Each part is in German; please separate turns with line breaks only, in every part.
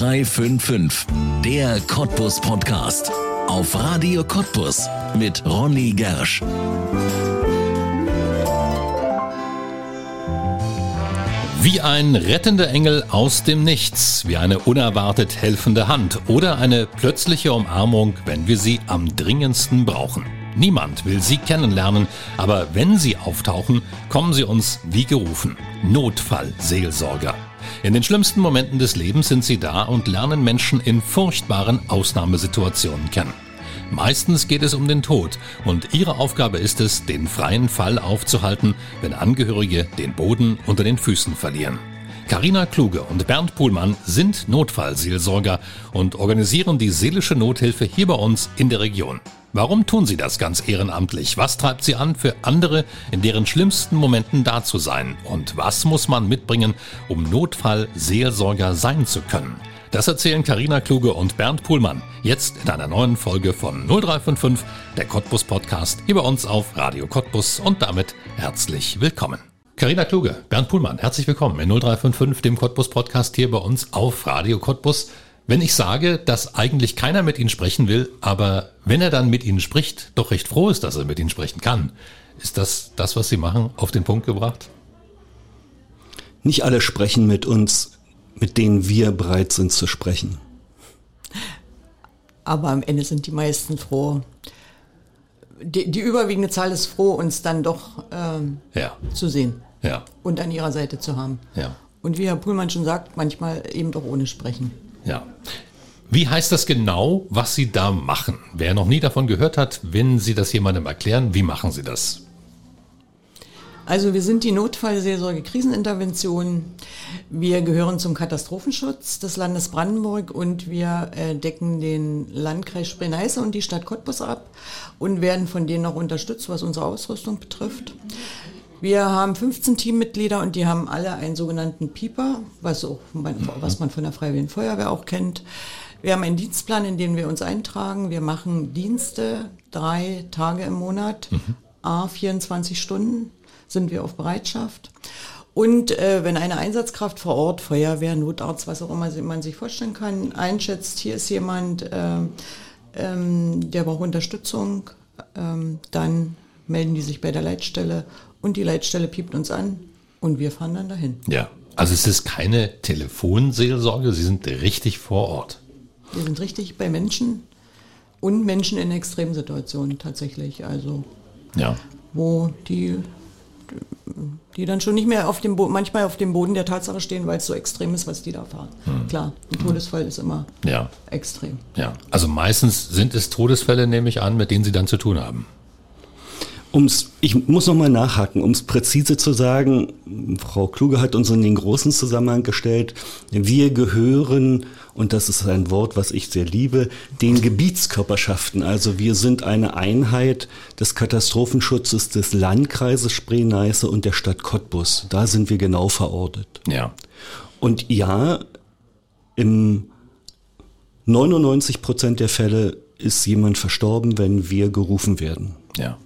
0355, der Cottbus Podcast. Auf Radio Cottbus mit Ronny Gersch.
Wie ein rettender Engel aus dem Nichts, wie eine unerwartet helfende Hand oder eine plötzliche Umarmung, wenn wir sie am dringendsten brauchen. Niemand will sie kennenlernen, aber wenn sie auftauchen, kommen sie uns wie gerufen. Notfallseelsorger. In den schlimmsten Momenten des Lebens sind sie da und lernen Menschen in furchtbaren Ausnahmesituationen kennen. Meistens geht es um den Tod und ihre Aufgabe ist es, den freien Fall aufzuhalten, wenn Angehörige den Boden unter den Füßen verlieren. Carina Kluge und Bernd Puhlmann sind Notfallseelsorger und organisieren die seelische Nothilfe hier bei uns in der Region. Warum tun sie das ganz ehrenamtlich? Was treibt sie an, für andere in deren schlimmsten Momenten da zu sein? Und was muss man mitbringen, um Notfallseelsorger sein zu können? Das erzählen Karina Kluge und Bernd Puhlmann jetzt in einer neuen Folge von 0355, der Cottbus Podcast, hier bei uns auf Radio Cottbus und damit herzlich willkommen. Karina Kluge, Bernd Puhlmann, herzlich willkommen in 0355, dem Cottbus Podcast hier bei uns auf Radio Cottbus. Wenn ich sage, dass eigentlich keiner mit Ihnen sprechen will, aber wenn er dann mit Ihnen spricht, doch recht froh ist, dass er mit Ihnen sprechen kann, ist das das, was Sie machen, auf den Punkt gebracht?
Nicht alle sprechen mit uns mit denen wir bereit sind zu sprechen.
Aber am Ende sind die meisten froh. Die, die überwiegende Zahl ist froh, uns dann doch ähm, ja. zu sehen ja. und an ihrer Seite zu haben. Ja. Und wie Herr Puhlmann schon sagt, manchmal eben doch ohne Sprechen.
Ja. Wie heißt das genau, was Sie da machen? Wer noch nie davon gehört hat, wenn Sie das jemandem erklären, wie machen Sie das?
Also wir sind die Notfallseelsorge Krisenintervention. Wir gehören zum Katastrophenschutz des Landes Brandenburg und wir äh, decken den Landkreis Spree-Neiße und die Stadt Cottbus ab und werden von denen auch unterstützt, was unsere Ausrüstung betrifft. Wir haben 15 Teammitglieder und die haben alle einen sogenannten Pieper, was, auch, was man von der Freiwilligen Feuerwehr auch kennt. Wir haben einen Dienstplan, in den wir uns eintragen. Wir machen Dienste drei Tage im Monat, mhm. a 24 Stunden sind wir auf Bereitschaft. Und äh, wenn eine Einsatzkraft vor Ort, Feuerwehr, Notarzt, was auch immer man sich vorstellen kann, einschätzt, hier ist jemand, äh, ähm, der braucht Unterstützung, ähm, dann melden die sich bei der Leitstelle und die Leitstelle piept uns an und wir fahren dann dahin.
Ja, also es ist keine Telefonseelsorge, Sie sind richtig vor Ort.
Wir sind richtig bei Menschen und Menschen in Extremsituationen tatsächlich, also ja. wo die die dann schon nicht mehr auf dem Bo manchmal auf dem Boden der Tatsache stehen, weil es so extrem ist, was die da fahren. Hm. Klar, ein Todesfall ist immer ja. extrem.
Ja, also meistens sind es Todesfälle, nehme ich an, mit denen Sie dann zu tun haben.
Um's, ich muss nochmal nachhaken, um es präzise zu sagen, Frau Kluge hat uns in den großen Zusammenhang gestellt, wir gehören, und das ist ein Wort, was ich sehr liebe, den Gebietskörperschaften. Also wir sind eine Einheit des Katastrophenschutzes des Landkreises Spree-Neiße und der Stadt Cottbus. Da sind wir genau verortet. Ja. Und ja, im 99 Prozent der Fälle ist jemand verstorben, wenn wir gerufen werden.
Ja.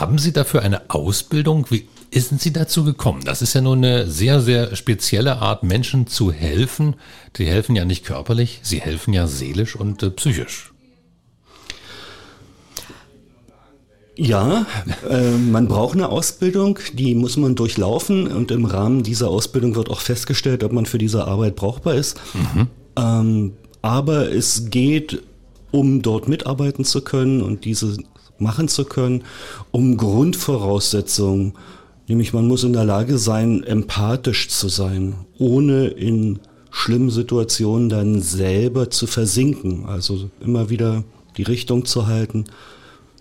Haben Sie dafür eine Ausbildung? Wie sind Sie dazu gekommen? Das ist ja nur eine sehr, sehr spezielle Art, Menschen zu helfen. Die helfen ja nicht körperlich, sie helfen ja seelisch und äh, psychisch.
Ja, äh, man braucht eine Ausbildung, die muss man durchlaufen und im Rahmen dieser Ausbildung wird auch festgestellt, ob man für diese Arbeit brauchbar ist. Mhm. Ähm, aber es geht, um dort mitarbeiten zu können und diese machen zu können, um Grundvoraussetzungen, nämlich man muss in der Lage sein, empathisch zu sein, ohne in schlimmen Situationen dann selber zu versinken. Also immer wieder die Richtung zu halten.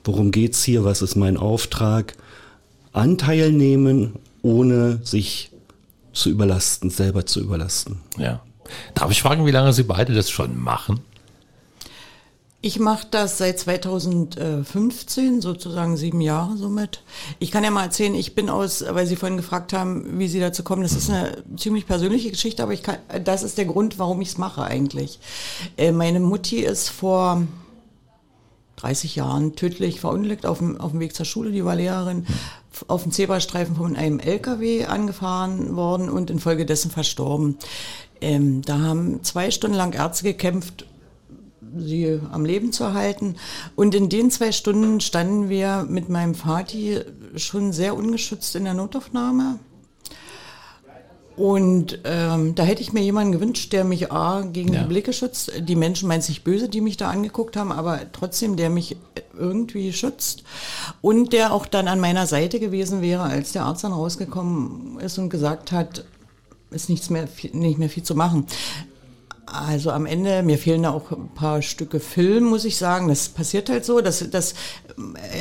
Worum geht's hier? Was ist mein Auftrag? Anteil nehmen, ohne sich zu überlasten, selber zu überlasten.
Ja. Darf ich fragen, wie lange Sie beide das schon machen?
Ich mache das seit 2015, sozusagen sieben Jahre somit. Ich kann ja mal erzählen, ich bin aus, weil Sie vorhin gefragt haben, wie Sie dazu kommen. Das ist eine ziemlich persönliche Geschichte, aber ich kann, das ist der Grund, warum ich es mache eigentlich. Äh, meine Mutti ist vor 30 Jahren tödlich verunglückt auf dem, auf dem Weg zur Schule, die war Lehrerin, auf dem Zebrastreifen von einem LKW angefahren worden und infolgedessen verstorben. Ähm, da haben zwei Stunden lang Ärzte gekämpft, sie am Leben zu erhalten. Und in den zwei Stunden standen wir mit meinem Vati schon sehr ungeschützt in der Notaufnahme. Und ähm, da hätte ich mir jemanden gewünscht, der mich A, gegen ja. die Blicke schützt. Die Menschen meinen sich böse, die mich da angeguckt haben, aber trotzdem, der mich irgendwie schützt. Und der auch dann an meiner Seite gewesen wäre, als der Arzt dann rausgekommen ist und gesagt hat, ist nichts mehr, nicht mehr viel zu machen. Also am Ende, mir fehlen da auch ein paar Stücke Film, muss ich sagen. Das passiert halt so. Das, das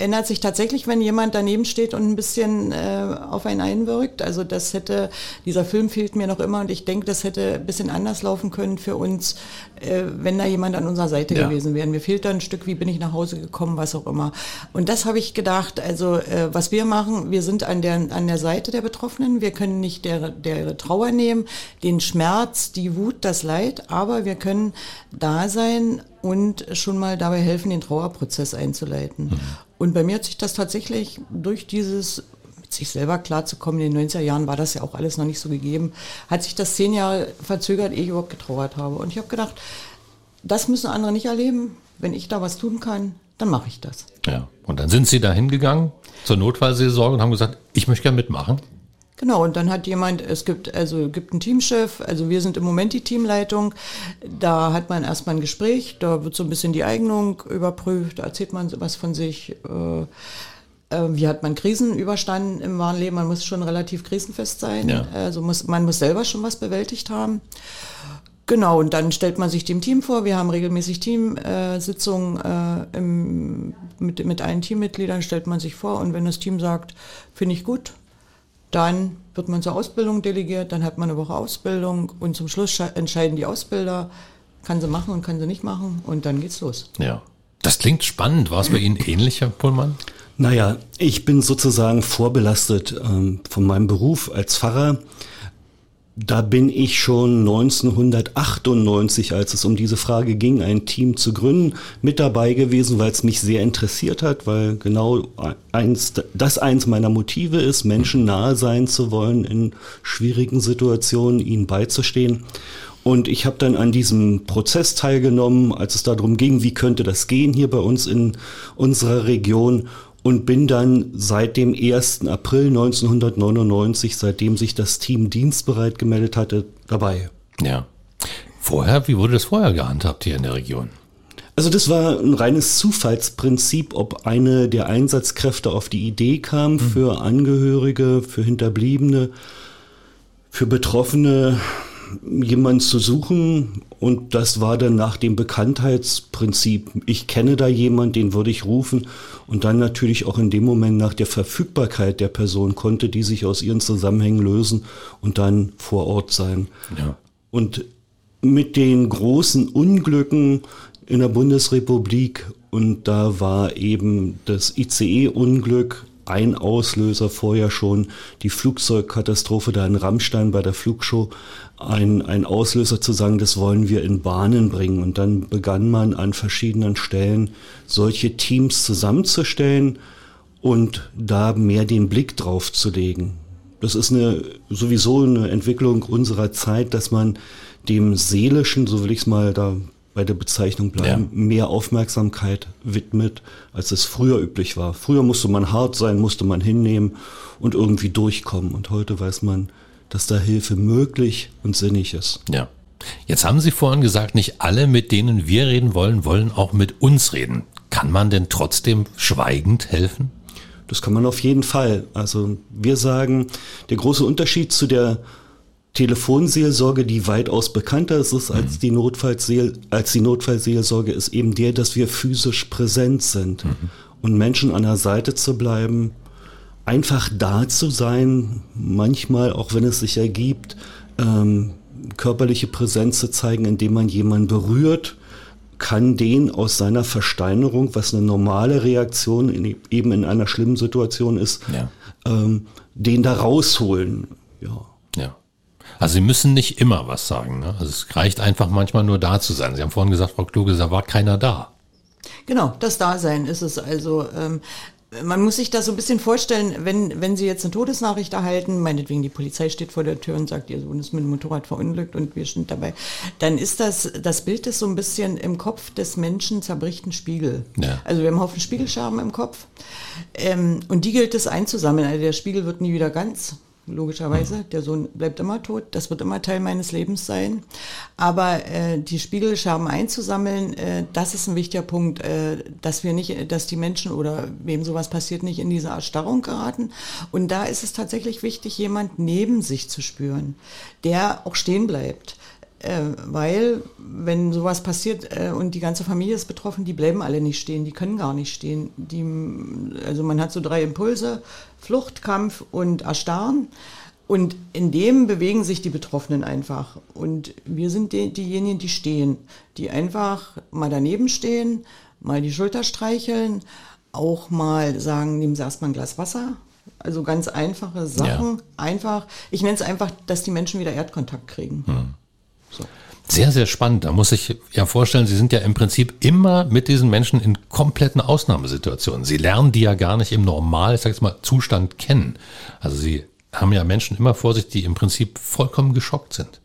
ändert sich tatsächlich, wenn jemand daneben steht und ein bisschen äh, auf einen einwirkt. Also das hätte, dieser Film fehlt mir noch immer und ich denke, das hätte ein bisschen anders laufen können für uns, äh, wenn da jemand an unserer Seite ja. gewesen wäre. Mir fehlt da ein Stück, wie bin ich nach Hause gekommen, was auch immer. Und das habe ich gedacht, also äh, was wir machen, wir sind an der, an der Seite der Betroffenen. Wir können nicht der, der Trauer nehmen, den Schmerz, die Wut, das Leid, aber wir können da sein und schon mal dabei helfen, den Trauerprozess einzuleiten. Mhm. Und bei mir hat sich das tatsächlich durch dieses mit sich selber klarzukommen, in den 90er Jahren war das ja auch alles noch nicht so gegeben, hat sich das zehn Jahre verzögert, ehe ich überhaupt getrauert habe. Und ich habe gedacht, das müssen andere nicht erleben. Wenn ich da was tun kann, dann mache ich das.
Ja, und dann sind Sie da hingegangen zur Notfallseelsorge und haben gesagt, ich möchte gerne mitmachen.
Genau, und dann hat jemand, es gibt, also gibt einen Teamchef, also wir sind im Moment die Teamleitung, da hat man erstmal ein Gespräch, da wird so ein bisschen die Eignung überprüft, da erzählt man was von sich, äh, äh, wie hat man Krisen überstanden im wahren Leben, man muss schon relativ krisenfest sein, ja. also muss, man muss selber schon was bewältigt haben. Genau, und dann stellt man sich dem Team vor. Wir haben regelmäßig Teamsitzungen äh, äh, mit, mit allen Teammitgliedern, stellt man sich vor. Und wenn das Team sagt, finde ich gut, dann wird man zur Ausbildung delegiert, dann hat man eine Woche Ausbildung und zum Schluss entscheiden die Ausbilder, kann sie machen und kann sie nicht machen und dann geht's los.
Ja. Das klingt spannend. War es bei Ihnen ähnlich, Herr Pullmann?
Naja, ich bin sozusagen vorbelastet ähm, von meinem Beruf als Pfarrer. Da bin ich schon 1998, als es um diese Frage ging, ein Team zu gründen, mit dabei gewesen, weil es mich sehr interessiert hat, weil genau eins, das eins meiner Motive ist, Menschen nahe sein zu wollen in schwierigen Situationen, ihnen beizustehen. Und ich habe dann an diesem Prozess teilgenommen, als es darum ging, wie könnte das gehen hier bei uns in unserer Region und bin dann seit dem 1. April 1999, seitdem sich das Team dienstbereit gemeldet hatte, dabei.
Ja. Vorher, wie wurde das vorher gehandhabt hier in der Region?
Also das war ein reines Zufallsprinzip, ob eine der Einsatzkräfte auf die Idee kam, mhm. für Angehörige, für Hinterbliebene, für Betroffene jemanden zu suchen und das war dann nach dem Bekanntheitsprinzip. Ich kenne da jemanden, den würde ich rufen und dann natürlich auch in dem Moment nach der Verfügbarkeit der Person konnte die sich aus ihren Zusammenhängen lösen und dann vor Ort sein. Ja. Und mit den großen Unglücken in der Bundesrepublik und da war eben das ICE-Unglück ein Auslöser vorher schon die Flugzeugkatastrophe da in Rammstein bei der Flugshow ein, ein Auslöser zu sagen, das wollen wir in Bahnen bringen. Und dann begann man an verschiedenen Stellen solche Teams zusammenzustellen und da mehr den Blick drauf zu legen. Das ist eine, sowieso eine Entwicklung unserer Zeit, dass man dem Seelischen, so will ich es mal da bei der Bezeichnung bleiben, ja. mehr Aufmerksamkeit widmet, als es früher üblich war. Früher musste man hart sein, musste man hinnehmen und irgendwie durchkommen. Und heute weiß man, dass da Hilfe möglich und sinnig ist.
Ja. Jetzt haben Sie vorhin gesagt, nicht alle, mit denen wir reden wollen, wollen auch mit uns reden. Kann man denn trotzdem schweigend helfen?
Das kann man auf jeden Fall. Also wir sagen, der große Unterschied zu der Telefonseelsorge, die weitaus bekannter ist als, mhm. die Notfallseel, als die Notfallseelsorge, ist eben der, dass wir physisch präsent sind. Mhm. Und Menschen an der Seite zu bleiben, einfach da zu sein, manchmal, auch wenn es sich ergibt, ähm, körperliche Präsenz zu zeigen, indem man jemanden berührt, kann den aus seiner Versteinerung, was eine normale Reaktion in, eben in einer schlimmen Situation ist, ja. ähm, den da rausholen. Ja.
Ja. Also Sie müssen nicht immer was sagen. Ne? Also es reicht einfach manchmal nur da zu sein. Sie haben vorhin gesagt, Frau Kluge, da war keiner da.
Genau, das Dasein ist es also. Ähm, man muss sich das so ein bisschen vorstellen, wenn, wenn Sie jetzt eine Todesnachricht erhalten, meinetwegen die Polizei steht vor der Tür und sagt, Ihr Sohn ist mit dem Motorrad verunglückt und wir sind dabei, dann ist das, das Bild ist so ein bisschen im Kopf des Menschen zerbricht ein Spiegel. Ja. Also wir haben einen Haufen Spiegelscherben im Kopf ähm, und die gilt es einzusammeln. Also der Spiegel wird nie wieder ganz logischerweise. Der Sohn bleibt immer tot, das wird immer Teil meines Lebens sein. Aber äh, die Spiegelscherben einzusammeln, äh, das ist ein wichtiger Punkt, äh, dass wir nicht, dass die Menschen oder wem sowas passiert, nicht in diese Erstarrung geraten. Und da ist es tatsächlich wichtig, jemand neben sich zu spüren, der auch stehen bleibt. Äh, weil, wenn sowas passiert äh, und die ganze Familie ist betroffen, die bleiben alle nicht stehen, die können gar nicht stehen. Die, also man hat so drei Impulse, Flucht, Kampf und Erstarren. Und in dem bewegen sich die Betroffenen einfach. Und wir sind die, diejenigen, die stehen, die einfach mal daneben stehen, mal die Schulter streicheln, auch mal sagen, nehmen Sie erstmal ein Glas Wasser. Also ganz einfache Sachen. Ja. Einfach, ich nenne es einfach, dass die Menschen wieder Erdkontakt kriegen. Hm.
So. Sehr, sehr spannend. Da muss ich ja vorstellen, Sie sind ja im Prinzip immer mit diesen Menschen in kompletten Ausnahmesituationen. Sie lernen die ja gar nicht im Normal, ich sag jetzt mal, Zustand kennen. Also Sie haben ja Menschen immer vor sich, die im Prinzip vollkommen geschockt sind.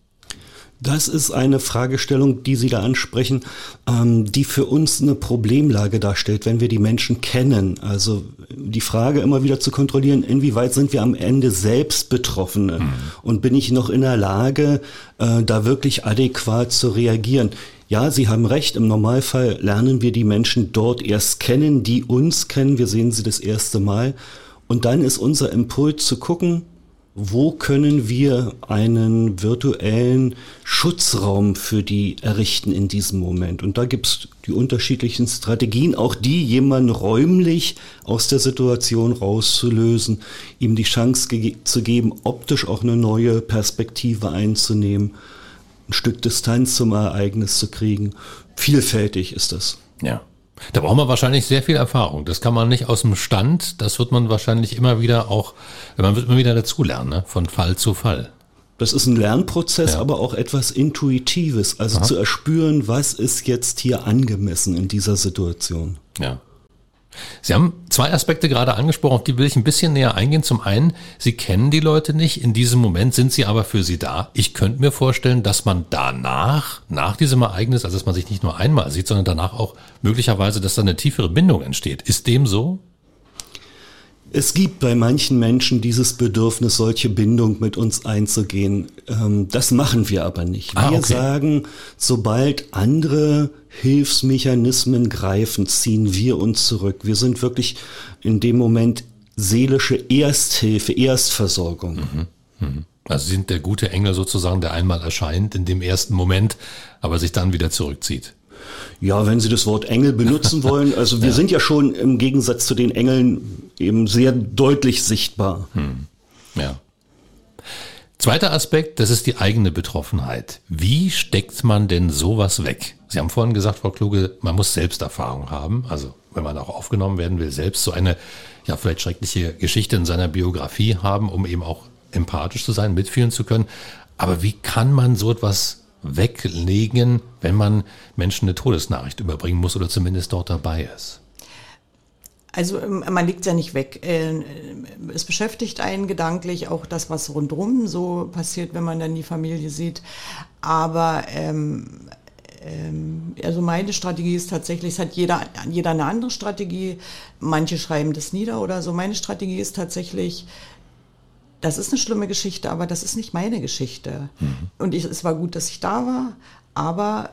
Das ist eine Fragestellung, die Sie da ansprechen, ähm, die für uns eine Problemlage darstellt, wenn wir die Menschen kennen. Also die Frage immer wieder zu kontrollieren, inwieweit sind wir am Ende selbst Betroffene mhm. und bin ich noch in der Lage, äh, da wirklich adäquat zu reagieren. Ja, Sie haben recht, im Normalfall lernen wir die Menschen dort erst kennen, die uns kennen, wir sehen sie das erste Mal. Und dann ist unser Impuls zu gucken, wo können wir einen virtuellen Schutzraum für die errichten in diesem Moment? Und da gibt es die unterschiedlichen Strategien, auch die, jemanden räumlich aus der Situation rauszulösen, ihm die Chance ge zu geben, optisch auch eine neue Perspektive einzunehmen, ein Stück Distanz zum Ereignis zu kriegen. Vielfältig ist das.
Ja. Da braucht man wahrscheinlich sehr viel Erfahrung. Das kann man nicht aus dem Stand. Das wird man wahrscheinlich immer wieder auch, man wird immer wieder dazulernen, ne? von Fall zu Fall.
Das ist ein Lernprozess, ja. aber auch etwas Intuitives, also Aha. zu erspüren, was ist jetzt hier angemessen in dieser Situation.
Ja. Sie haben zwei Aspekte gerade angesprochen, auf die will ich ein bisschen näher eingehen. Zum einen, Sie kennen die Leute nicht, in diesem Moment sind sie aber für Sie da. Ich könnte mir vorstellen, dass man danach, nach diesem Ereignis, also dass man sich nicht nur einmal sieht, sondern danach auch möglicherweise, dass da eine tiefere Bindung entsteht. Ist dem so?
Es gibt bei manchen Menschen dieses Bedürfnis, solche Bindung mit uns einzugehen. Ähm, das machen wir aber nicht. Ah, wir okay. sagen, sobald andere Hilfsmechanismen greifen, ziehen wir uns zurück. Wir sind wirklich in dem Moment seelische Ersthilfe, Erstversorgung. Mhm.
Mhm. Also sind der gute Engel sozusagen, der einmal erscheint in dem ersten Moment, aber sich dann wieder zurückzieht.
Ja, wenn Sie das Wort Engel benutzen wollen. Also wir ja. sind ja schon im Gegensatz zu den Engeln eben sehr deutlich sichtbar. Hm.
Ja. Zweiter Aspekt, das ist die eigene Betroffenheit. Wie steckt man denn sowas weg? Sie haben vorhin gesagt, Frau Kluge, man muss Selbsterfahrung haben. Also wenn man auch aufgenommen werden will, selbst so eine, ja, vielleicht schreckliche Geschichte in seiner Biografie haben, um eben auch empathisch zu sein, mitfühlen zu können. Aber wie kann man so etwas weglegen, wenn man Menschen eine Todesnachricht überbringen muss oder zumindest dort dabei ist?
Also ähm, man liegt ja nicht weg. Äh, es beschäftigt einen gedanklich auch das, was rundherum so passiert, wenn man dann die Familie sieht. Aber ähm, ähm, also meine Strategie ist tatsächlich, es hat jeder, jeder eine andere Strategie. Manche schreiben das nieder oder so. Meine Strategie ist tatsächlich, das ist eine schlimme Geschichte, aber das ist nicht meine Geschichte. Mhm. Und ich, es war gut, dass ich da war, aber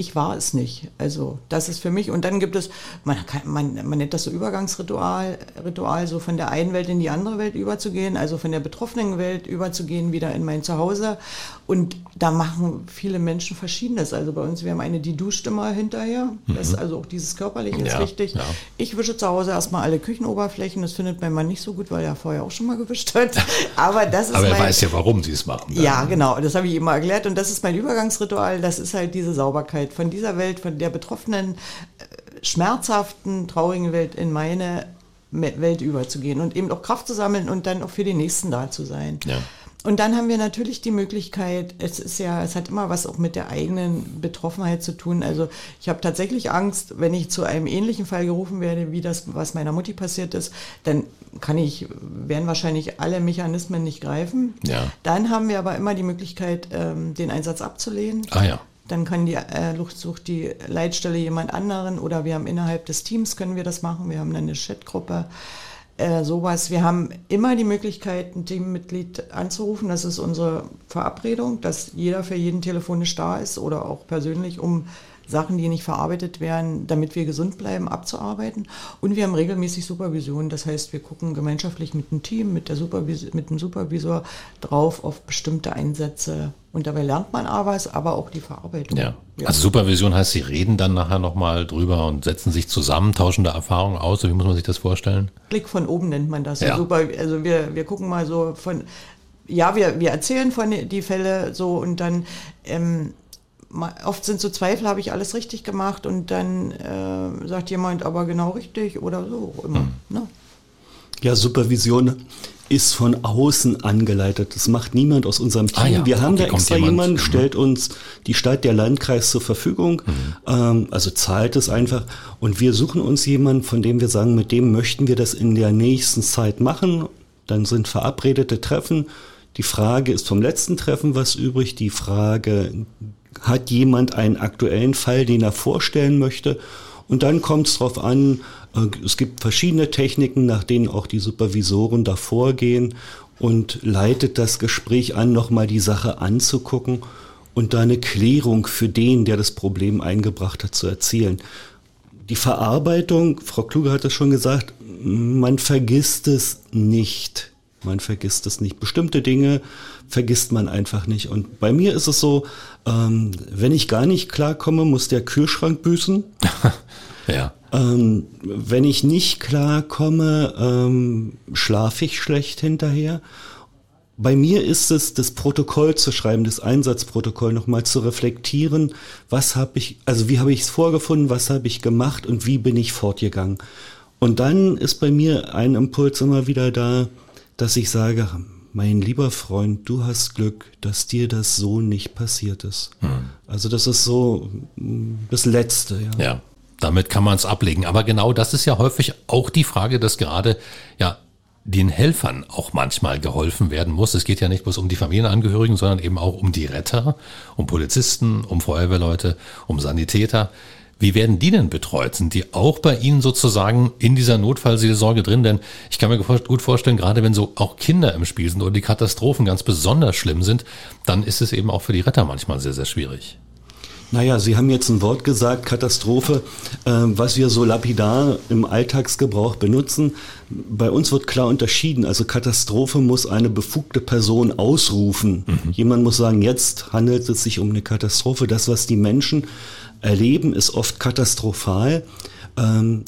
ich war es nicht. Also das ist für mich. Und dann gibt es, man, kann, man, man nennt das so Übergangsritual, Ritual, so von der einen Welt in die andere Welt überzugehen, also von der betroffenen Welt überzugehen, wieder in mein Zuhause. Und da machen viele Menschen Verschiedenes. Also bei uns, wir haben eine, die duscht immer hinterher. Mhm. Das ist also auch dieses Körperliche ist ja, wichtig. Ja. Ich wische zu Hause erstmal alle Küchenoberflächen. Das findet mein Mann nicht so gut, weil er vorher auch schon mal gewischt hat. Aber das ist
Aber er mein, weiß ja, warum sie es machen.
Dann. Ja, genau. Das habe ich ihm mal erklärt. Und das ist mein Übergangsritual. Das ist halt diese Sauberkeit Welt, von dieser Welt, von der betroffenen, äh, schmerzhaften, traurigen Welt in meine Welt überzugehen und eben auch Kraft zu sammeln und dann auch für die Nächsten da zu sein. Ja. Und dann haben wir natürlich die Möglichkeit, es ist ja, es hat immer was auch mit der eigenen Betroffenheit zu tun. Also ich habe tatsächlich Angst, wenn ich zu einem ähnlichen Fall gerufen werde, wie das, was meiner Mutti passiert ist, dann kann ich, werden wahrscheinlich alle Mechanismen nicht greifen.
Ja.
Dann haben wir aber immer die Möglichkeit, ähm, den Einsatz abzulehnen.
Ah ja.
Dann kann die äh, sucht die Leitstelle jemand anderen oder wir haben innerhalb des Teams können wir das machen. Wir haben dann eine Chatgruppe, äh, sowas. Wir haben immer die Möglichkeit, ein Teammitglied anzurufen. Das ist unsere Verabredung, dass jeder für jeden telefonisch da ist oder auch persönlich, um Sachen, die nicht verarbeitet werden, damit wir gesund bleiben, abzuarbeiten. Und wir haben regelmäßig Supervision. Das heißt, wir gucken gemeinschaftlich mit dem Team, mit, der Supervis mit dem Supervisor drauf auf bestimmte Einsätze. Und dabei lernt man aber es, aber auch die Verarbeitung.
Ja. Also Supervision heißt, Sie reden dann nachher nochmal drüber und setzen sich zusammen, tauschen da Erfahrungen aus. Wie muss man sich das vorstellen?
Blick von oben nennt man das.
Ja.
Super, also wir, wir gucken mal so von, ja, wir, wir erzählen von die Fälle so und dann ähm, oft sind so Zweifel, habe ich alles richtig gemacht und dann äh, sagt jemand aber genau richtig oder so immer. Ne?
Ja, Supervision ist von außen angeleitet. Das macht niemand aus unserem Team.
Ah ja,
Wir haben
okay,
da extra
jemand.
jemanden,
Mhm.
stellt uns die Stadt, der Landkreis zur Verfügung, ähm, also zahlt es einfach. Und wir suchen uns jemanden, von dem wir sagen, mit dem möchten wir das in der nächsten Zeit machen. Dann sind verabredete Treffen. Die Frage ist vom letzten Treffen was übrig. Die Frage, hat jemand einen aktuellen Fall, den er vorstellen möchte? Und dann kommt es darauf an, äh, es gibt verschiedene Techniken, nach denen auch die Supervisoren da vorgehen und leitet das Gespräch an, nochmal die Sache anzugucken und da eine Klärung für den, der das Problem eingebracht hat, zu erzielen. Die Verarbeitung, Frau Kluge hat es schon gesagt, man vergisst es nicht. Man vergisst es nicht. Bestimmte Dinge vergisst man einfach nicht. Und bei mir ist es so, ähm, wenn ich gar nicht klarkomme, muss der Kühlschrank büßen.
Ja.
Ähm, wenn ich nicht klarkomme, ähm, schlafe ich schlecht hinterher. Bei mir ist es, das Protokoll zu schreiben, das Einsatzprotokoll nochmal zu reflektieren, was habe ich, also wie habe ich es vorgefunden, was habe ich gemacht und wie bin ich fortgegangen. Und dann ist bei mir ein Impuls immer wieder da, dass ich sage, mein lieber Freund, du hast Glück, dass dir das so nicht passiert ist. Also das ist so mm, das Letzte. Ja.
Ja, damit kann man es ablegen. Aber genau das ist ja häufig auch die Frage, dass gerade ja den Helfern auch manchmal geholfen werden muss. Es geht ja nicht bloß um die Familienangehörigen, sondern eben auch um die Retter, um Polizisten, um Feuerwehrleute, um Sanitäter. Wie werden die denn betreut? Sind die auch bei Ihnen sozusagen in dieser Notfallseelsorge drin? Denn ich kann mir gut vorstellen, gerade wenn so auch Kinder im Spiel sind oder die Katastrophen ganz besonders schlimm sind, dann ist es eben auch für die Retter manchmal sehr, sehr schwierig.
Naja, Sie haben jetzt ein Wort gesagt, Katastrophe, äh, was wir so lapidar im Alltagsgebrauch benutzen. Bei uns wird klar unterschieden. Also Katastrophe muss eine befugte Person ausrufen. Jemand muss sagen, jetzt handelt es sich um eine Katastrophe. Das, was die Menschen erleben, ist oft katastrophal. Ähm,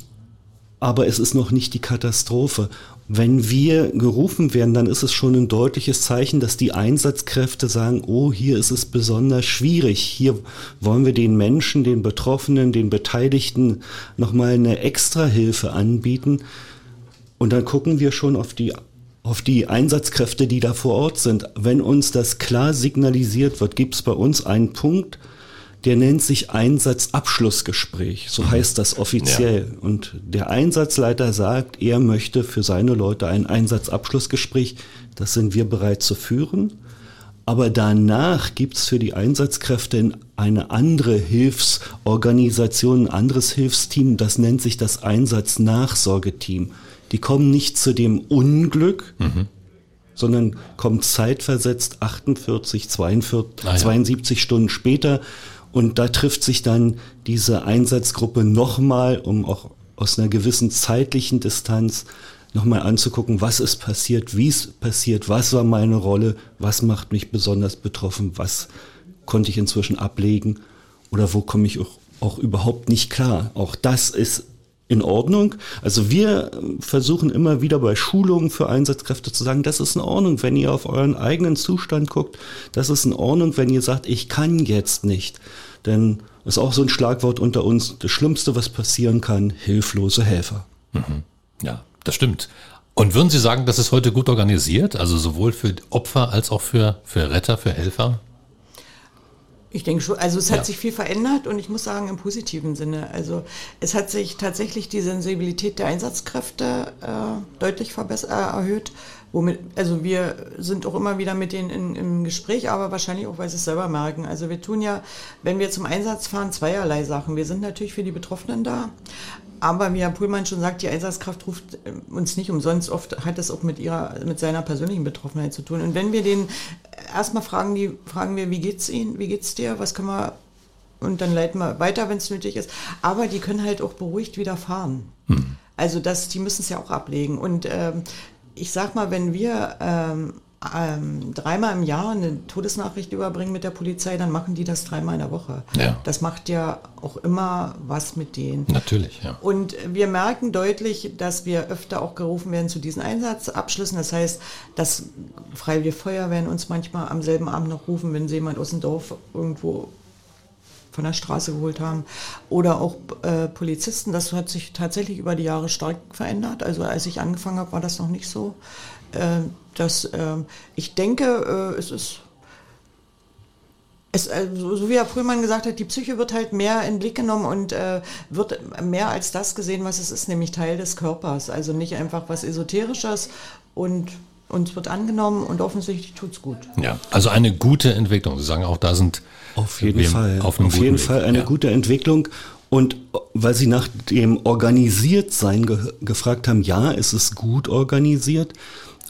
aber es ist noch nicht die Katastrophe. Wenn wir gerufen werden, dann ist es schon ein deutliches Zeichen, dass die Einsatzkräfte sagen, oh, hier ist es besonders schwierig. Hier wollen wir den Menschen, den Betroffenen, den Beteiligten nochmal eine Extrahilfe anbieten. Und dann gucken wir schon auf die, auf die Einsatzkräfte, die da vor Ort sind. Wenn uns das klar signalisiert wird, gibt es bei uns einen Punkt, der nennt sich Einsatzabschlussgespräch. So heißt das offiziell. Und der Einsatzleiter sagt, er möchte für seine Leute ein Einsatzabschlussgespräch. Das sind wir bereit zu führen. Aber danach gibt's für die Einsatzkräfte eine andere Hilfsorganisation, ein anderes Hilfsteam, das nennt sich das Einsatznachsorgeteam. Die kommen nicht zu dem Unglück, sondern kommen zeitversetzt 48, 42,
Ah ja.
72 Stunden später. Und da trifft sich dann diese Einsatzgruppe nochmal, um auch aus einer gewissen zeitlichen Distanz nochmal anzugucken, was ist passiert, wie es passiert, was war meine Rolle, was macht mich besonders betroffen, was konnte ich inzwischen ablegen oder wo komme ich auch, auch überhaupt nicht klar. Auch das ist in Ordnung. Also wir versuchen immer wieder bei Schulungen für Einsatzkräfte zu sagen, das ist in Ordnung, wenn ihr auf euren eigenen Zustand guckt. Das ist in Ordnung, wenn ihr sagt, ich kann jetzt nicht. Denn ist auch so ein Schlagwort unter uns. Das Schlimmste, was passieren kann, hilflose Helfer.
Ja, das stimmt. Und würden Sie sagen, das ist heute gut organisiert? Also sowohl für Opfer als auch für, für Retter, für Helfer?
Ich denke schon, also es hat
Ja.
sich viel verändert und ich muss sagen im positiven Sinne. Also es hat sich tatsächlich die Sensibilität der Einsatzkräfte äh, deutlich verbessert, äh, erhöht. Womit, also wir sind auch immer wieder mit denen in, im Gespräch, aber wahrscheinlich auch, weil sie es selber merken. Also wir tun ja, wenn wir zum Einsatz fahren, zweierlei Sachen. Wir sind natürlich für die Betroffenen da, aber wie Herr Pullmann schon sagt, die Einsatzkraft ruft äh, uns nicht umsonst. Oft hat es auch mit ihrer, mit seiner persönlichen Betroffenheit zu tun. Und wenn wir den erstmal fragen, die fragen wir, wie geht's Ihnen, wie geht's dir, was können wir und dann leiten wir weiter, wenn es nötig ist. Aber die können halt auch beruhigt wieder fahren. Also das, die müssen es ja auch ablegen. Und ähm, ich sag mal, wenn wir ähm, ähm, dreimal im Jahr eine Todesnachricht überbringen mit der Polizei, dann machen die das dreimal in der Woche.
Ja.
Das macht ja auch immer was mit denen.
Natürlich, ja.
Und wir merken deutlich, dass wir öfter auch gerufen werden zu diesen Einsatzabschlüssen. Das heißt, dass Freiwillige Feuerwehren uns manchmal am selben Abend noch rufen, wenn sie jemand aus dem Dorf irgendwo von der Straße geholt haben. Oder auch äh, Polizisten. Das hat sich tatsächlich über die Jahre stark verändert. Also als ich angefangen habe, war das noch nicht so. Äh, dass, ähm, ich denke, äh, es ist es, äh, so wie Herr Prühlmann gesagt hat, die Psyche wird halt mehr in den Blick genommen und äh, wird mehr als das gesehen, was es ist, nämlich Teil des Körpers. Also nicht einfach was Esoterisches und uns wird angenommen und offensichtlich tut's gut.
Ja, also eine gute Entwicklung. Sie sagen auch, da sind
Auf jeden Fall.
Auf, einem
Auf
guten
jeden
Weg.
Fall eine
ja.
gute Entwicklung. Und weil Sie nach dem Organisiertsein ge gefragt haben, ja, es ist gut organisiert,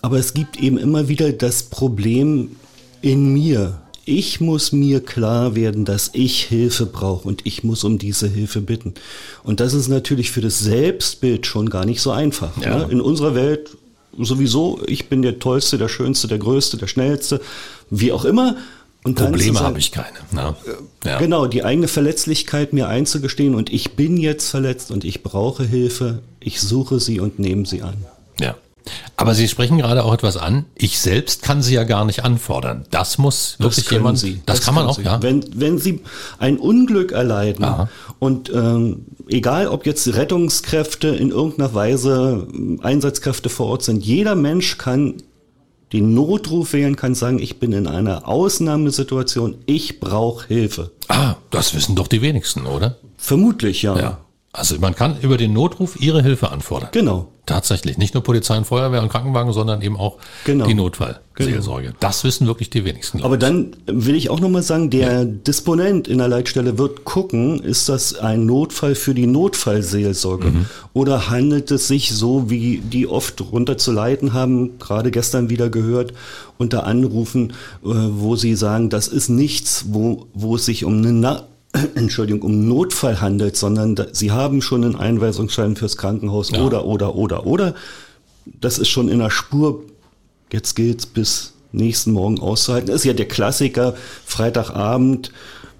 aber es gibt eben immer wieder das Problem in mir. Ich muss mir klar werden, dass ich Hilfe brauche und ich muss um diese Hilfe bitten. Und das ist natürlich für das Selbstbild schon gar nicht so einfach.
Ja.
Ne? In unserer Welt sowieso, ich bin der Tollste, der Schönste, der Größte, der Schnellste, wie auch immer. Und
Probleme habe ich keine. Ne? Ja.
Genau, die eigene Verletzlichkeit mir einzugestehen und ich bin jetzt verletzt und ich brauche Hilfe, ich suche sie und nehme sie an.
Ja. Aber Sie sprechen gerade auch etwas an. Ich selbst kann sie ja gar nicht anfordern. Das muss wirklich
können
jemand.
Sie.
Das, kann man auch,
Sie.
ja.
Wenn, wenn Sie ein Unglück erleiden
Aha.
und ähm, egal, ob jetzt Rettungskräfte in irgendeiner Weise ähm, Einsatzkräfte vor Ort sind, jeder Mensch kann den Notruf wählen, kann sagen, ich bin in einer Ausnahmesituation, ich brauche Hilfe.
Ah, das wissen doch die wenigsten, oder?
Vermutlich, ja.
Ja. Also man kann über den Notruf Ihre Hilfe anfordern.
Genau.
Tatsächlich. Nicht nur Polizei und Feuerwehr und Krankenwagen, sondern eben auch
Genau.
die Notfallseelsorge. Das wissen wirklich die wenigsten.
Aber dann will ich auch nochmal sagen, der Disponent in der Leitstelle wird gucken, ist das ein Notfall für die Notfallseelsorge oder handelt es sich so, wie die oft runterzuleiten haben, gerade gestern wieder gehört, unter Anrufen, äh, wo sie sagen, das ist nichts, wo, wo es sich um eine Entschuldigung, um Notfall handelt, sondern da, sie haben schon einen Einweisungsschein fürs Krankenhaus
Ja.
oder, oder, oder, oder. Das ist schon in der Spur jetzt geht's bis nächsten Morgen auszuhalten. Das ist ja der Klassiker, Freitagabend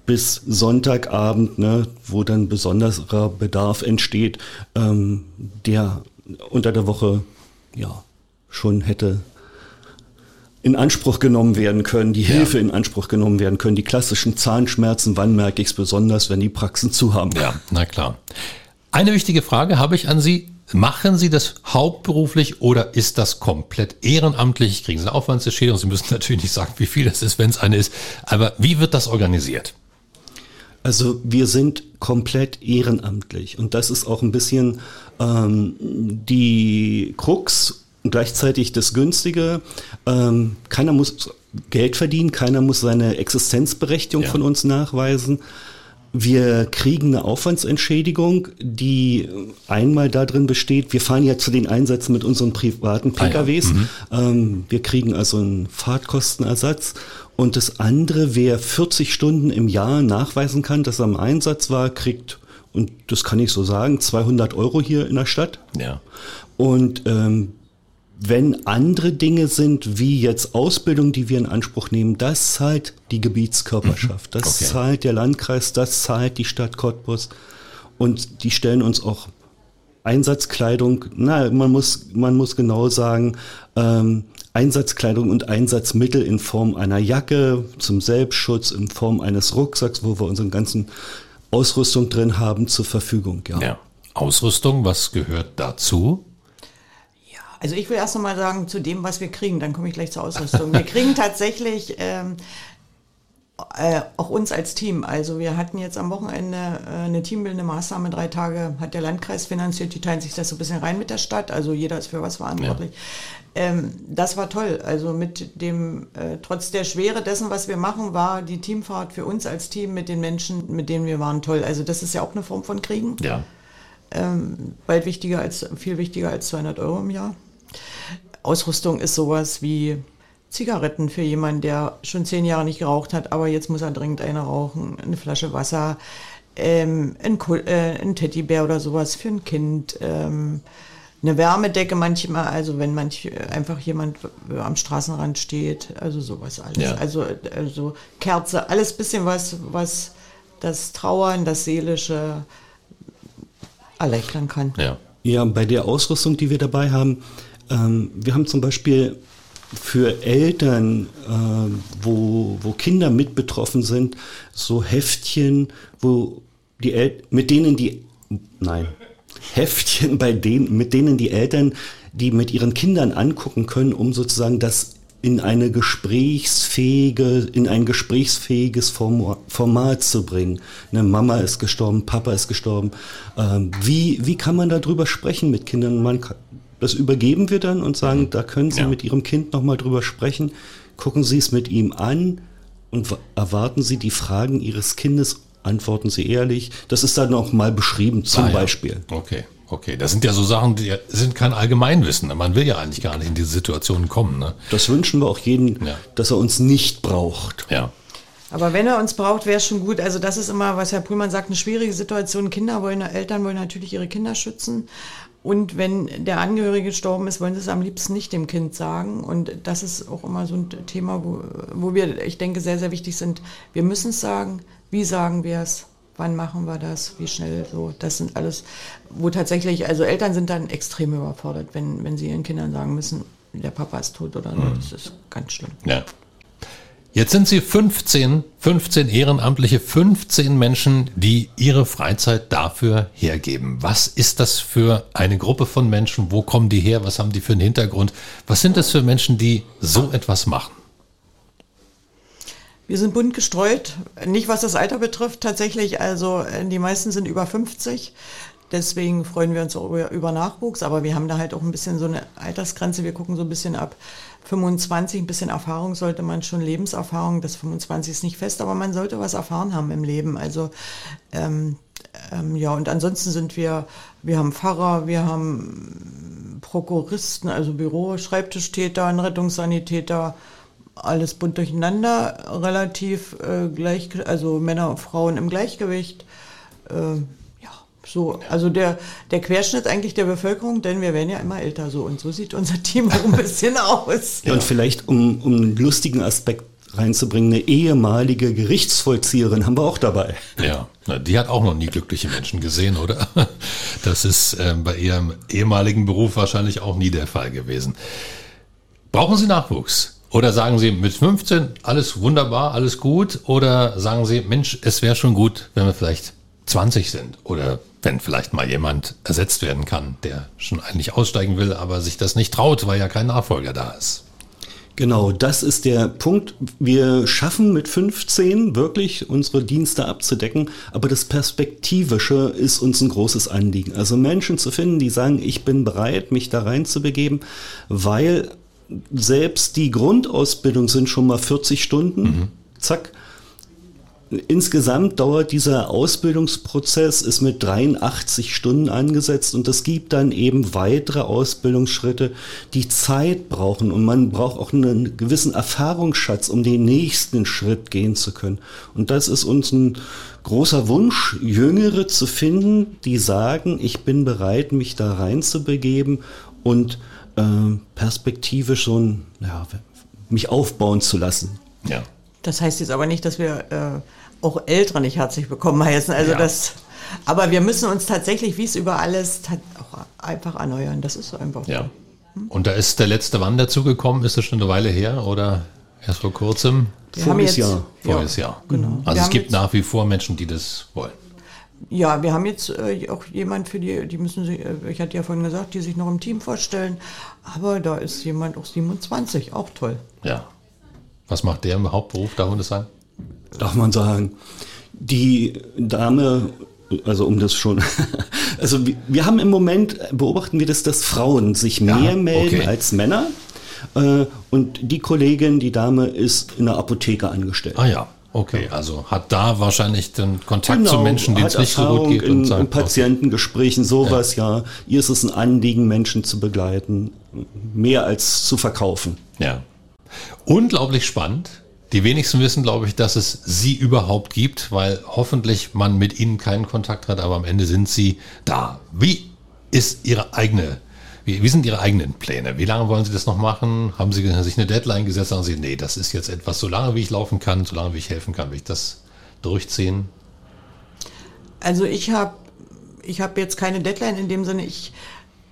bis Sonntagabend, ne, wo dann besonderer Bedarf entsteht, ähm, der unter der Woche ja schon hätte in Anspruch genommen werden können, die Hilfe in Anspruch genommen werden können. Die klassischen Zahnschmerzen, wann merke ich es besonders, wenn die Praxen zu haben?
Ja, na klar. Eine wichtige Frage habe ich an Sie. Machen Sie das hauptberuflich oder ist das komplett ehrenamtlich? Kriegen Sie eine Aufwandsentschädigung? Sie müssen natürlich nicht sagen, wie viel das ist, wenn es eine ist. Aber wie wird das organisiert?
Also wir sind komplett ehrenamtlich und das ist auch ein bisschen ähm, die Krux gleichzeitig das Günstige. Ähm, keiner muss Geld verdienen, keiner muss seine Existenzberechtigung
Ja.
von uns nachweisen. Wir kriegen eine Aufwandsentschädigung, die einmal darin besteht, wir fahren ja zu den Einsätzen mit unseren privaten
Ah ja,
PKWs. Ähm, wir kriegen also einen Fahrtkostenersatz. Und das andere, wer 40 Stunden im Jahr nachweisen kann, dass er im Einsatz war, kriegt, und das kann ich so sagen, 200 Euro hier in der Stadt.
Ja.
Und ähm, wenn andere Dinge sind, wie jetzt Ausbildung, die wir in Anspruch nehmen, das zahlt die Gebietskörperschaft, das
Okay.
zahlt der Landkreis, das zahlt die Stadt Cottbus. Und die stellen uns auch Einsatzkleidung, na, man muss, man muss genau sagen, ähm, Einsatzkleidung und Einsatzmittel in Form einer Jacke zum Selbstschutz, in Form eines Rucksacks, wo wir unsere ganzen Ausrüstung drin haben, zur Verfügung. Ja.
ja. Ausrüstung, was gehört dazu?
Also ich will erst noch mal sagen zu dem, was wir kriegen, dann komme ich gleich zur Ausrüstung. Wir kriegen tatsächlich ähm, äh, auch uns als Team. Also wir hatten jetzt am Wochenende äh, eine teambildende Maßnahme, drei Tage hat der Landkreis finanziert, die teilen sich das so ein bisschen rein mit der Stadt, also jeder ist für was verantwortlich. Ja. Ähm, das war toll. Also mit dem, äh, trotz der Schwere dessen, was wir machen, war die Teamfahrt für uns als Team mit den Menschen, mit denen wir waren, toll. Also das ist ja auch eine Form von Kriegen.
Ja.
Ähm, bald wichtiger als, viel wichtiger als 200 Euro im Jahr. Ausrüstung ist sowas wie Zigaretten für jemanden, der schon zehn Jahre nicht geraucht hat, aber jetzt muss er dringend eine rauchen, eine Flasche Wasser, ähm, ein, äh, ein, Teddybär oder sowas für ein Kind, ähm, eine Wärmedecke manchmal, also wenn manch einfach jemand am Straßenrand steht, also sowas alles. Ja. Also, also Kerze, alles bisschen was, was das Trauern, das Seelische erleichtern kann.
Ja. ja, bei der Ausrüstung, die wir dabei haben, ähm, wir haben zum Beispiel für Eltern, äh, wo, wo Kinder mit betroffen sind, so Heftchen, wo die El mit denen die, nein, Heftchen, bei denen, mit denen die Eltern die mit ihren Kindern angucken können, um sozusagen das in eine gesprächsfähige, in ein gesprächsfähiges Format zu bringen. Eine Mama ist gestorben, Papa ist gestorben. Ähm, wie, wie kann man darüber sprechen mit Kindern? Man das übergeben wir dann und sagen, mhm. da können Sie ja. mit Ihrem Kind nochmal drüber sprechen. Gucken Sie es mit ihm an und erwarten Sie die Fragen Ihres Kindes, antworten Sie ehrlich. Das ist dann auch mal beschrieben, zum ah, ja. Beispiel.
Okay. Okay, das sind ja so Sachen, die sind kein Allgemeinwissen. Man will ja eigentlich gar nicht in diese Situation kommen. Ne?
Das wünschen wir auch jedem, ja. dass er uns nicht braucht.
Ja.
Aber wenn er uns braucht, wäre es schon gut. Also das ist immer, was Herr Pullmann sagt, eine schwierige Situation. Kinder wollen, Eltern wollen natürlich ihre Kinder schützen. Und wenn der Angehörige gestorben ist, wollen sie es am liebsten nicht dem Kind sagen. Und das ist auch immer so ein Thema, wo, wo wir, ich denke, sehr, sehr wichtig sind. Wir müssen es sagen. Wie sagen wir es? Wann machen wir das? Wie schnell? So, das sind alles, wo tatsächlich, also Eltern sind dann extrem überfordert, wenn, wenn sie ihren Kindern sagen müssen, der Papa ist tot oder so. Mhm. Das ist ganz schlimm.
Ja. Jetzt sind Sie 15, 15 Ehrenamtliche, 15 Menschen, die ihre Freizeit dafür hergeben. Was ist das für eine Gruppe von Menschen? Wo kommen die her? Was haben die für einen Hintergrund? Was sind das für Menschen, die so etwas machen?
Wir sind bunt gestreut, nicht was das Alter betrifft tatsächlich. Also äh, die meisten sind über 50. Deswegen freuen wir uns über, Nachwuchs, aber wir haben da halt auch ein bisschen so eine Altersgrenze. Wir gucken so ein bisschen ab 25, ein bisschen Erfahrung sollte man schon, Lebenserfahrung, das 25 ist nicht fest, aber man sollte was erfahren haben im Leben. Also ähm, ähm, ja, und ansonsten sind wir, wir haben Pfarrer, wir haben Prokuristen, also Büro, Schreibtischtäter, einen Rettungssanitäter, alles bunt durcheinander, relativ äh, gleich, also Männer und Frauen im Gleichgewicht. Äh, so, also der, der Querschnitt eigentlich der Bevölkerung, denn wir werden ja immer älter so und so sieht unser Team auch ein bisschen aus.
Ja, und vielleicht, um, um einen lustigen Aspekt reinzubringen, eine ehemalige Gerichtsvollzieherin haben wir auch dabei.
Ja, die hat auch noch nie glückliche Menschen gesehen, oder? Das ist äh, bei ihrem ehemaligen Beruf wahrscheinlich auch nie der Fall gewesen. Brauchen Sie Nachwuchs? Oder sagen Sie mit 15 alles wunderbar, alles gut? Oder sagen Sie, Mensch, es wäre schon gut, wenn wir vielleicht 20 sind oder wenn vielleicht mal jemand ersetzt werden kann, der schon eigentlich aussteigen will, aber sich das nicht traut, weil ja kein Nachfolger da ist.
Genau, das ist der Punkt. Wir schaffen mit 15 wirklich unsere Dienste abzudecken, aber das Perspektivische ist uns ein großes Anliegen. Also Menschen zu finden, die sagen, ich bin bereit, mich da reinzubegeben, weil selbst die Grundausbildung sind schon mal 40 Stunden. Mhm. Zack. Insgesamt dauert dieser Ausbildungsprozess, ist mit 83 Stunden angesetzt und es gibt dann eben weitere Ausbildungsschritte, die Zeit brauchen und man braucht auch einen gewissen Erfahrungsschatz, um den nächsten Schritt gehen zu können. Und das ist uns ein großer Wunsch, Jüngere zu finden, die sagen, ich bin bereit, mich da reinzubegeben und äh, Perspektive schon ja, mich aufbauen zu lassen.
Ja.
Das heißt jetzt aber nicht, dass wir äh, auch Ältere nicht herzlich bekommen heißen. Also ja. das, aber wir müssen uns tatsächlich, wie es über alles, auch einfach erneuern. Das ist so einfach.
Ja. Hm? Und da ist der letzte Wann dazugekommen. Ist das schon eine Weile her oder erst vor kurzem?
Wir Voriges Jahr.
Voriges Jahr. Genau. Also wir es gibt nach wie vor Menschen, die das wollen.
Ja, wir haben jetzt äh, auch jemand für die, die müssen sich, äh, ich hatte ja vorhin gesagt, die sich noch im Team vorstellen, aber da ist jemand auch 27, auch toll.
Ja. Was macht der im Hauptberuf, darf man das sagen?
Darf man sagen. Die Dame, also um das schon, also wir, wir haben im Moment, beobachten wir das, dass Frauen sich
Ja,
mehr melden
okay.
als Männer. Äh, Und die Kollegin, die Dame, ist in der Apotheke angestellt.
Ah ja, okay. Also hat da wahrscheinlich den Kontakt zu Menschen, denen es nicht so gut geht
in,
und
in
sagt,
Patientengesprächen, sowas, ja. Ihr ist es ein Anliegen, Menschen zu begleiten, mehr als zu verkaufen.
Ja. Unglaublich spannend. Die wenigsten wissen, glaube ich, dass es sie überhaupt gibt, weil hoffentlich man mit ihnen keinen Kontakt hat, aber am Ende sind sie da. Wie ist ihre eigene, wie, wie sind ihre eigenen Pläne? Wie lange wollen sie das noch machen? Haben sie sich eine Deadline gesetzt? Sagen sie, nee, das ist jetzt etwas, so lange wie ich laufen kann, so lange wie ich helfen kann, will ich das durchziehen?
Also ich habe ich hab jetzt keine Deadline in dem Sinne, ich,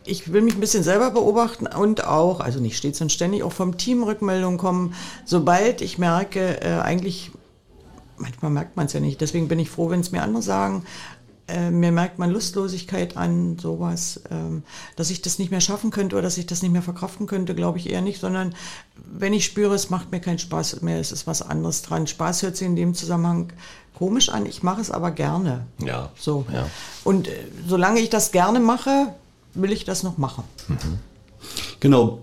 ich will mich ein bisschen selber beobachten und auch, also nicht stets und ständig, auch vom Team Rückmeldungen kommen, sobald ich merke, äh, eigentlich, manchmal merkt man es ja nicht, deswegen bin ich froh, wenn es mir andere sagen, äh, mir merkt man Lustlosigkeit an, sowas, ähm, dass ich das nicht mehr schaffen könnte oder dass ich das nicht mehr verkraften könnte, glaube ich eher nicht, sondern wenn ich spüre, es macht mir keinen Spaß mehr, es ist was anderes dran. Spaß hört sich in dem Zusammenhang komisch an, ich mache es aber gerne.
Ja.
So.
Ja.
Und äh, solange ich das gerne mache, will ich das noch machen.
Genau.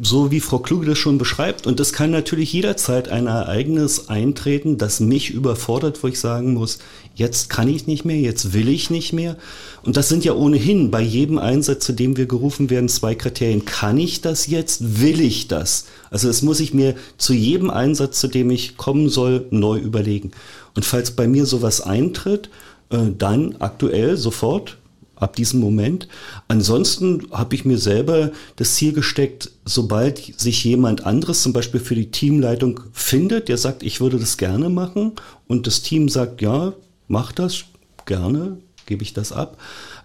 So wie Frau Kluge das schon beschreibt. Und das kann natürlich jederzeit ein Ereignis eintreten, das mich überfordert, wo ich sagen muss, jetzt kann ich nicht mehr, jetzt will ich nicht mehr. Und das sind ja ohnehin bei jedem Einsatz, zu dem wir gerufen werden, zwei Kriterien. Kann ich das jetzt? Will ich das? Also das muss ich mir zu jedem Einsatz, zu dem ich kommen soll, neu überlegen. Und falls bei mir sowas eintritt, äh, dann aktuell sofort ab diesem Moment. Ansonsten habe ich mir selber das Ziel gesteckt, sobald sich jemand anderes zum Beispiel für die Teamleitung findet, der sagt, ich würde das gerne machen und das Team sagt, ja, mach das gerne, gebe ich das ab,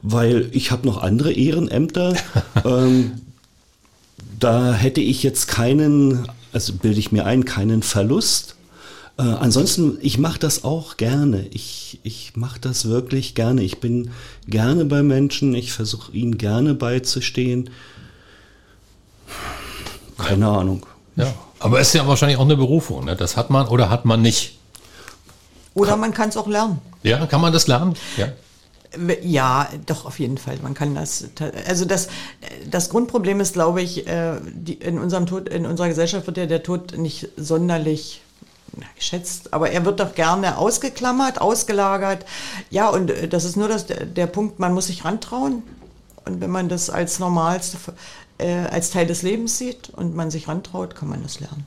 weil ich habe noch andere Ehrenämter. ähm, da hätte ich jetzt keinen, also bilde ich mir ein, keinen Verlust. Äh, ansonsten, ich mache das auch gerne. Ich, ich mache das wirklich gerne. Ich bin gerne bei Menschen. Ich versuche ihnen gerne beizustehen. Keine Ahnung.
Ja. Aber es ist ja wahrscheinlich auch eine Berufung. Ne? Das hat man oder hat man nicht.
Oder man kann es auch lernen.
Ja, kann man das lernen? Ja.
Ja, doch, auf jeden Fall. Man kann das. Also das, das Grundproblem ist, glaube ich, äh, die, in unserem Tod, in unserer Gesellschaft wird ja der Tod nicht sonderlich geschätzt, aber er wird doch gerne ausgeklammert, ausgelagert. Ja, und äh, das ist nur das, der, Punkt, man muss sich rantrauen. Und wenn man das als normalste, äh, als Teil des Lebens sieht und man sich rantraut, kann man das lernen.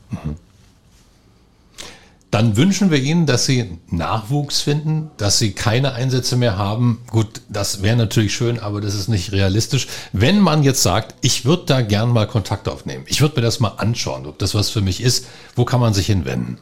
Dann wünschen wir Ihnen, dass Sie Nachwuchs finden, dass Sie keine Einsätze mehr haben. Gut, das wäre natürlich schön, aber das ist nicht realistisch. Wenn man jetzt sagt, ich würde da gern mal Kontakt aufnehmen, ich würde mir das mal anschauen, ob das was für mich ist, wo kann man sich hinwenden?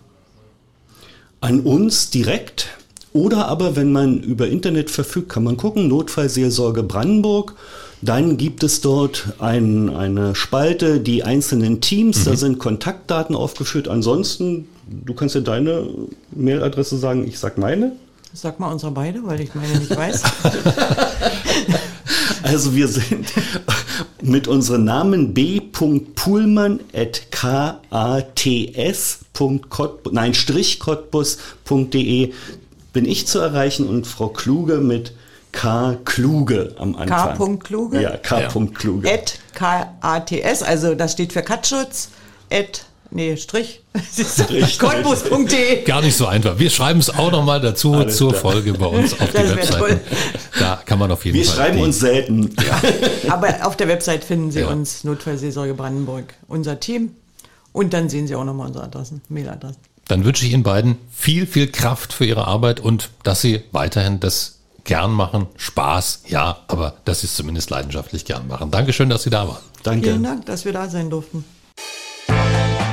An uns direkt oder aber, wenn man über Internet verfügt, kann man gucken, Notfallseelsorge Brandenburg. Dann gibt es dort ein, eine Spalte, die einzelnen Teams, da sind Kontaktdaten aufgeführt. Ansonsten, du kannst ja deine Mailadresse sagen, ich sag meine.
Sag mal unsere beide, weil ich meine nicht weiß.
Also wir sind mit unserem Namen b.pullman.kats.cottbus, nein, strichcottbus.de bin ich zu erreichen und Frau Kluge mit K. Kluge am Anfang.
K. Kluge?
Ja, K. Kluge.
at KATS, also das steht für Katschutz, at, nee, Strich,
Strich.
cottbus.de.
Gar nicht so einfach. Wir schreiben es auch nochmal dazu
Alles
zur
klar.
Folge bei uns auf
Das
Webseite.
toll.
Da kann man auf jeden
Wir
Fall.
schreiben
die-
uns selten.
Aber auf der Website finden Sie
Ja.
uns, Notfallseelsorge Brandenburg, unser Team. Und dann sehen Sie auch nochmal unsere Adressen, Mailadressen.
Dann wünsche ich Ihnen beiden viel, viel Kraft für Ihre Arbeit und dass Sie weiterhin das gern machen. Spaß, ja, aber dass Sie es zumindest leidenschaftlich gern machen. Dankeschön, dass Sie da waren.
Danke.
Vielen Dank, dass wir da sein durften.